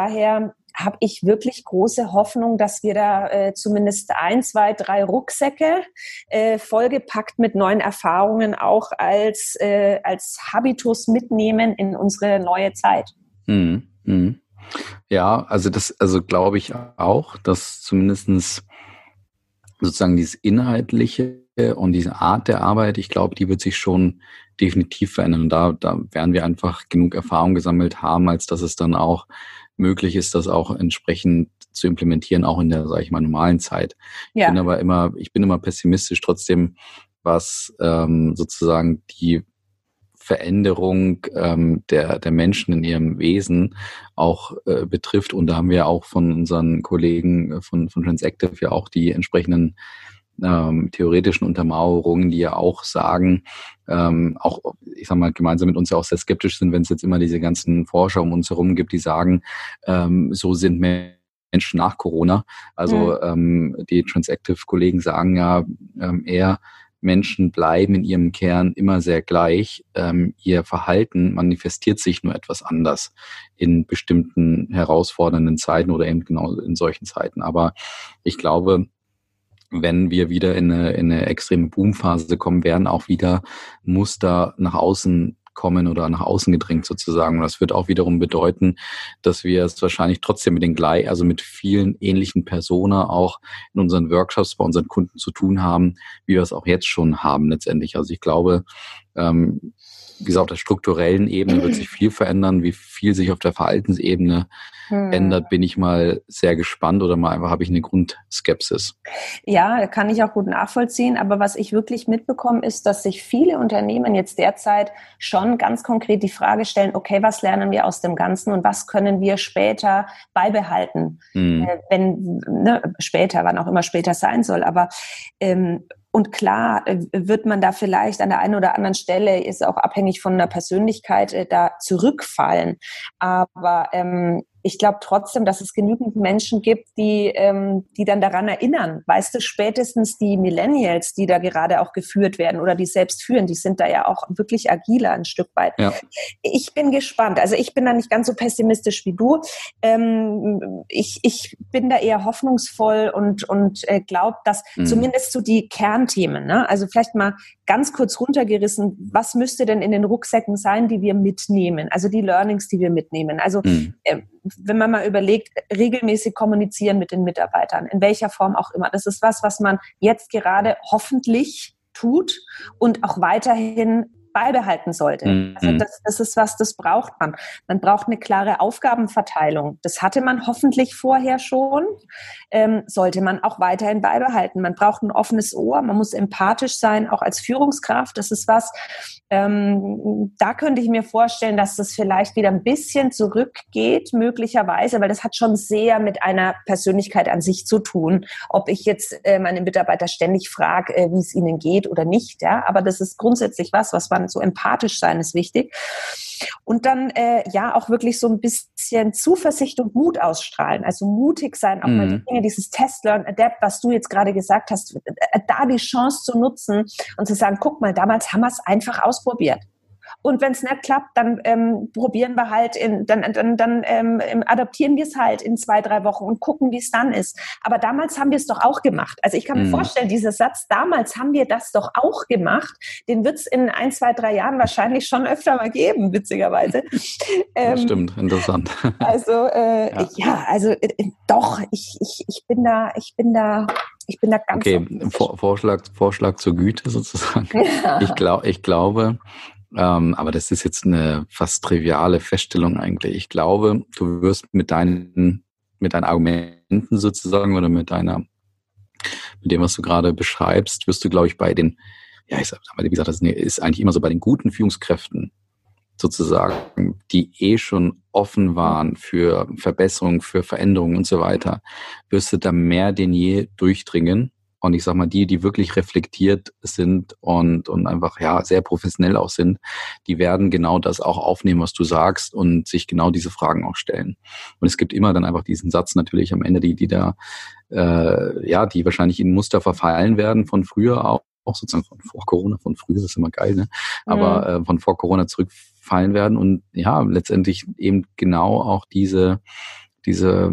habe ich wirklich große Hoffnung, dass wir da äh, zumindest ein, zwei, drei Rucksäcke äh, vollgepackt mit neuen Erfahrungen auch als, äh, als Habitus mitnehmen in unsere neue Zeit. Mhm. Mhm. Ja, also das, also glaube ich auch, dass zumindestens sozusagen dieses Inhaltliche und diese Art der Arbeit, ich glaube, die wird sich schon definitiv verändern. Und da, da werden wir einfach genug Erfahrung gesammelt haben, als dass es dann auch möglich ist, das auch entsprechend zu implementieren, auch in der, sage ich mal, normalen Zeit. Ja. Ich bin aber immer, ich bin immer pessimistisch trotzdem, was ähm, sozusagen die Veränderung ähm, der, der Menschen in ihrem Wesen auch äh, betrifft. Und da haben wir auch von unseren Kollegen äh, von, von Transactive ja auch die entsprechenden ähm, theoretischen Untermauerungen, die ja auch sagen, ähm, auch, ich sag mal, gemeinsam mit uns ja auch sehr skeptisch sind, wenn es jetzt immer diese ganzen Forscher um uns herum gibt, die sagen, ähm, so sind Menschen nach Corona. Also mhm. ähm, die Transactive-Kollegen sagen ja ähm, eher, Menschen bleiben in ihrem Kern immer sehr gleich. Ähm, ihr Verhalten manifestiert sich nur etwas anders in bestimmten herausfordernden Zeiten oder eben genau in solchen Zeiten. Aber ich glaube, wenn wir wieder in eine, in eine extreme Boomphase kommen, werden auch wieder Muster nach außen kommen oder nach außen gedrängt sozusagen. Und das wird auch wiederum bedeuten, dass wir es wahrscheinlich trotzdem mit den gleich, also mit vielen ähnlichen Personen auch in unseren Workshops bei unseren Kunden zu tun haben, wie wir es auch jetzt schon haben letztendlich. Also ich glaube, ähm, wie gesagt, auf der strukturellen Ebene wird sich viel verändern. Wie viel sich auf der Verhaltensebene hm. ändert, bin ich mal sehr gespannt oder mal einfach habe ich eine Grundskepsis. Ja, kann ich auch gut nachvollziehen. Aber was ich wirklich mitbekomme, ist, dass sich viele Unternehmen jetzt derzeit schon ganz konkret die Frage stellen, okay, was lernen wir aus dem Ganzen und was können wir später beibehalten? Hm. Äh, wenn, ne, später, wann auch immer später sein soll. Aber ähm, und klar äh, wird man da vielleicht an der einen oder anderen Stelle, ist auch abhängig von der Persönlichkeit, äh, da zurückfallen. Aber ähm, ich glaube trotzdem, dass es genügend Menschen gibt, die, ähm, die dann daran erinnern. Weißt du, spätestens die Millennials, die da gerade auch geführt werden oder die selbst führen, die sind da ja auch wirklich agiler ein Stück weit. Ja. Ich bin gespannt. Also ich bin da nicht ganz so pessimistisch wie du. Ähm, ich, ich bin da eher hoffnungsvoll und, und äh, glaube, dass mhm. zumindest so die Kernthemen, ne? also vielleicht mal ganz kurz runtergerissen, was müsste denn in den Rucksäcken sein, die wir mitnehmen? Also die Learnings, die wir mitnehmen. Also mhm. äh, wenn man mal überlegt, regelmäßig kommunizieren mit den Mitarbeitern, in welcher Form auch immer. Das ist was, was man jetzt gerade hoffentlich tut und auch weiterhin beibehalten sollte. Mhm. Also das, das ist was, das braucht man. Man braucht eine klare Aufgabenverteilung. Das hatte man hoffentlich vorher schon, ähm, sollte man auch weiterhin beibehalten. Man braucht ein offenes Ohr, man muss empathisch sein, auch als Führungskraft. Das ist was, ähm, da könnte ich mir vorstellen, dass das vielleicht wieder ein bisschen zurückgeht, möglicherweise, weil das hat schon sehr mit einer Persönlichkeit an sich zu tun. Ob ich jetzt äh, meine Mitarbeiter ständig frage, äh, wie es ihnen geht oder nicht, ja, aber das ist grundsätzlich was, was man so empathisch sein ist wichtig. Und dann äh, ja auch wirklich so ein bisschen Zuversicht und Mut ausstrahlen. Also mutig sein, auch mhm. mal die mhm. Dinge, dieses Test, Learn, Adapt, was du jetzt gerade gesagt hast, äh, da die Chance zu nutzen und zu sagen, guck mal, damals haben wir es einfach ausprobiert. Und wenn es nicht klappt, dann ähm, probieren wir halt, in, dann, dann, dann ähm, adaptieren wir es halt in zwei, drei Wochen und gucken, wie es dann ist. Aber damals haben wir es doch auch gemacht. Also ich kann mhm. mir vorstellen, dieser Satz, damals haben wir das doch auch gemacht, den wird es in ein, zwei, drei Jahren wahrscheinlich schon öfter mal geben, witzigerweise. ähm, stimmt, interessant. Also äh, ja. ja. also äh, doch, ich, ich, ich bin da, ich bin da, ich bin da ganz. Okay, Vor Vorschlag, Vorschlag zur Güte sozusagen. Ja. Ich, glaub, ich glaube, ähm, aber das ist jetzt eine fast triviale Feststellung eigentlich. Ich glaube, du wirst mit deinen, mit deinen Argumenten sozusagen oder mit deiner, mit dem, was du gerade beschreibst, wirst du, glaube ich, bei den, ja, ich sag mal, wie gesagt, das ist eigentlich immer so bei den guten Führungskräften sozusagen, die eh schon offen waren für Verbesserungen, für Veränderungen und so weiter, wirst du da mehr denn je durchdringen und ich sag mal, die, die wirklich reflektiert sind und, und einfach ja sehr professionell auch sind, die werden genau das auch aufnehmen, was du sagst und sich genau diese Fragen auch stellen. Und es gibt immer dann einfach diesen Satz natürlich am Ende, die, die da äh, ja, die wahrscheinlich in Muster verfallen werden von früher auch, auch sozusagen von vor Corona, von früher ist das immer geil, ne? Aber mhm. äh, von vor Corona zurückfallen werden und ja, letztendlich eben genau auch diese diese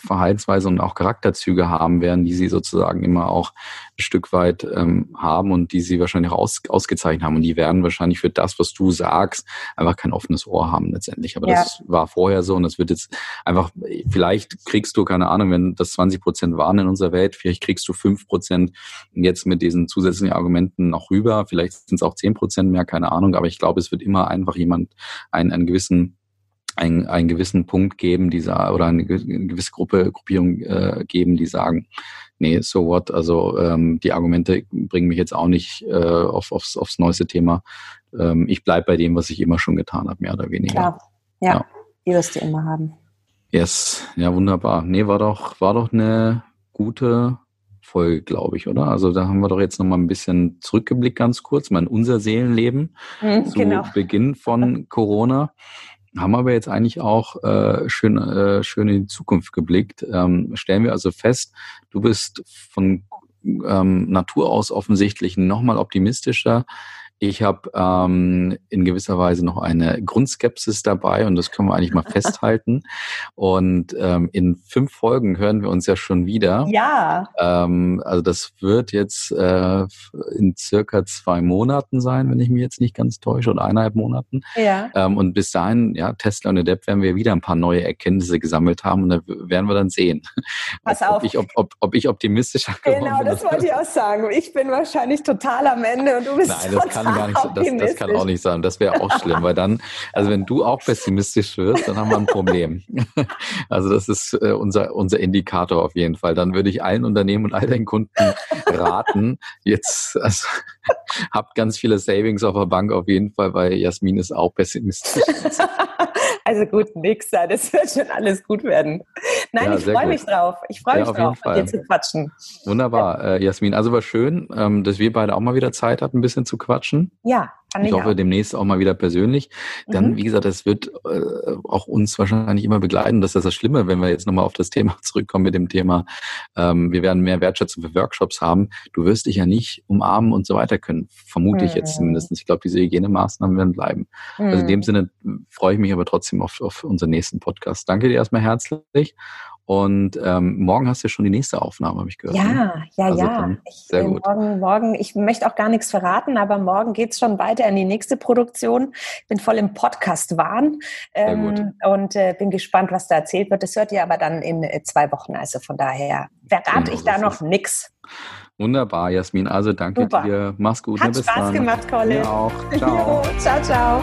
Verhaltensweise und auch Charakterzüge haben werden, die sie sozusagen immer auch ein Stück weit ähm, haben und die sie wahrscheinlich auch aus, ausgezeichnet haben. Und die werden wahrscheinlich für das, was du sagst, einfach kein offenes Ohr haben letztendlich. Aber ja. das war vorher so und das wird jetzt einfach, vielleicht kriegst du, keine Ahnung, wenn das 20 Prozent waren in unserer Welt, vielleicht kriegst du fünf Prozent jetzt mit diesen zusätzlichen Argumenten noch rüber. Vielleicht sind es auch zehn Prozent mehr, keine Ahnung. Aber ich glaube, es wird immer einfach jemand einen, einen gewissen einen, einen gewissen Punkt geben, dieser oder eine gewisse Gruppe, Gruppierung äh, geben, die sagen, nee, so what, also ähm, die Argumente bringen mich jetzt auch nicht äh, auf, aufs, aufs neueste Thema. Ähm, ich bleib bei dem, was ich immer schon getan habe, mehr oder weniger. Klar, ja, ja. die wirst du immer haben. Yes, ja, wunderbar. Nee, war doch, war doch eine gute Folge, glaube ich, oder? Also da haben wir doch jetzt nochmal ein bisschen zurückgeblickt, ganz kurz, mal in unser Seelenleben mhm, zu genau. Beginn von Corona haben aber jetzt eigentlich auch äh, schön, äh, schön in die Zukunft geblickt. Ähm, stellen wir also fest, du bist von ähm, Natur aus offensichtlich nochmal optimistischer ich habe ähm, in gewisser Weise noch eine Grundskepsis dabei und das können wir eigentlich mal festhalten. Und ähm, in fünf Folgen hören wir uns ja schon wieder. Ja. Ähm, also das wird jetzt äh, in circa zwei Monaten sein, wenn ich mich jetzt nicht ganz täusche, oder eineinhalb Monaten. Ja. Ähm, und bis dahin, ja, Tesla und Adept werden wir wieder ein paar neue Erkenntnisse gesammelt haben und da werden wir dann sehen. Pass ob, auf. Ob ich, ob, ob, ob ich optimistischer Genau, das wollte ich auch sagen. Ich bin wahrscheinlich total am Ende und du bist Nein, das gar nicht, das, das kann auch nicht sein. Das wäre auch schlimm, weil dann, also wenn du auch pessimistisch wirst, dann haben wir ein Problem. Also das ist äh, unser, unser Indikator auf jeden Fall. Dann würde ich allen Unternehmen und all deinen Kunden raten, jetzt, also habt ganz viele Savings auf der Bank auf jeden Fall, weil Jasmin ist auch pessimistisch. Also gut, da. Das wird schon alles gut werden. Nein, ja, ich freue mich drauf. Ich freue ja, mich drauf, mit dir zu quatschen. Wunderbar, äh, Jasmin. Also war schön, ähm, dass wir beide auch mal wieder Zeit hatten, ein bisschen zu quatschen. Ja. Ich, ich hoffe auch. demnächst auch mal wieder persönlich. Dann, mhm. wie gesagt, es wird äh, auch uns wahrscheinlich immer begleiten. Das ist das Schlimme, wenn wir jetzt nochmal auf das Thema zurückkommen mit dem Thema, ähm, wir werden mehr Wertschätzung für Workshops haben. Du wirst dich ja nicht umarmen und so weiter können. Vermute mhm. ich jetzt mhm. zumindest. Ich glaube, diese Hygienemaßnahmen werden bleiben. Mhm. Also in dem mhm. Sinne freue ich mich aber trotzdem auf, auf unseren nächsten Podcast. Danke dir erstmal herzlich. Und ähm, morgen hast du ja schon die nächste Aufnahme, habe ich gehört. Ja, ne? ja, also ja. Ich, sehr äh, gut. Morgen, morgen, ich möchte auch gar nichts verraten, aber morgen geht's schon weiter in die nächste Produktion. Ich bin voll im Podcast-Wahn ähm, und äh, bin gespannt, was da erzählt wird. Das hört ihr aber dann in äh, zwei Wochen. Also von daher verrate genau, ich da noch nichts. Wunderbar, Jasmin. Also danke Super. dir. Mach's gut. Hat ne? Spaß gemacht, Colin. Mir auch. Ciao. jo, ciao, ciao.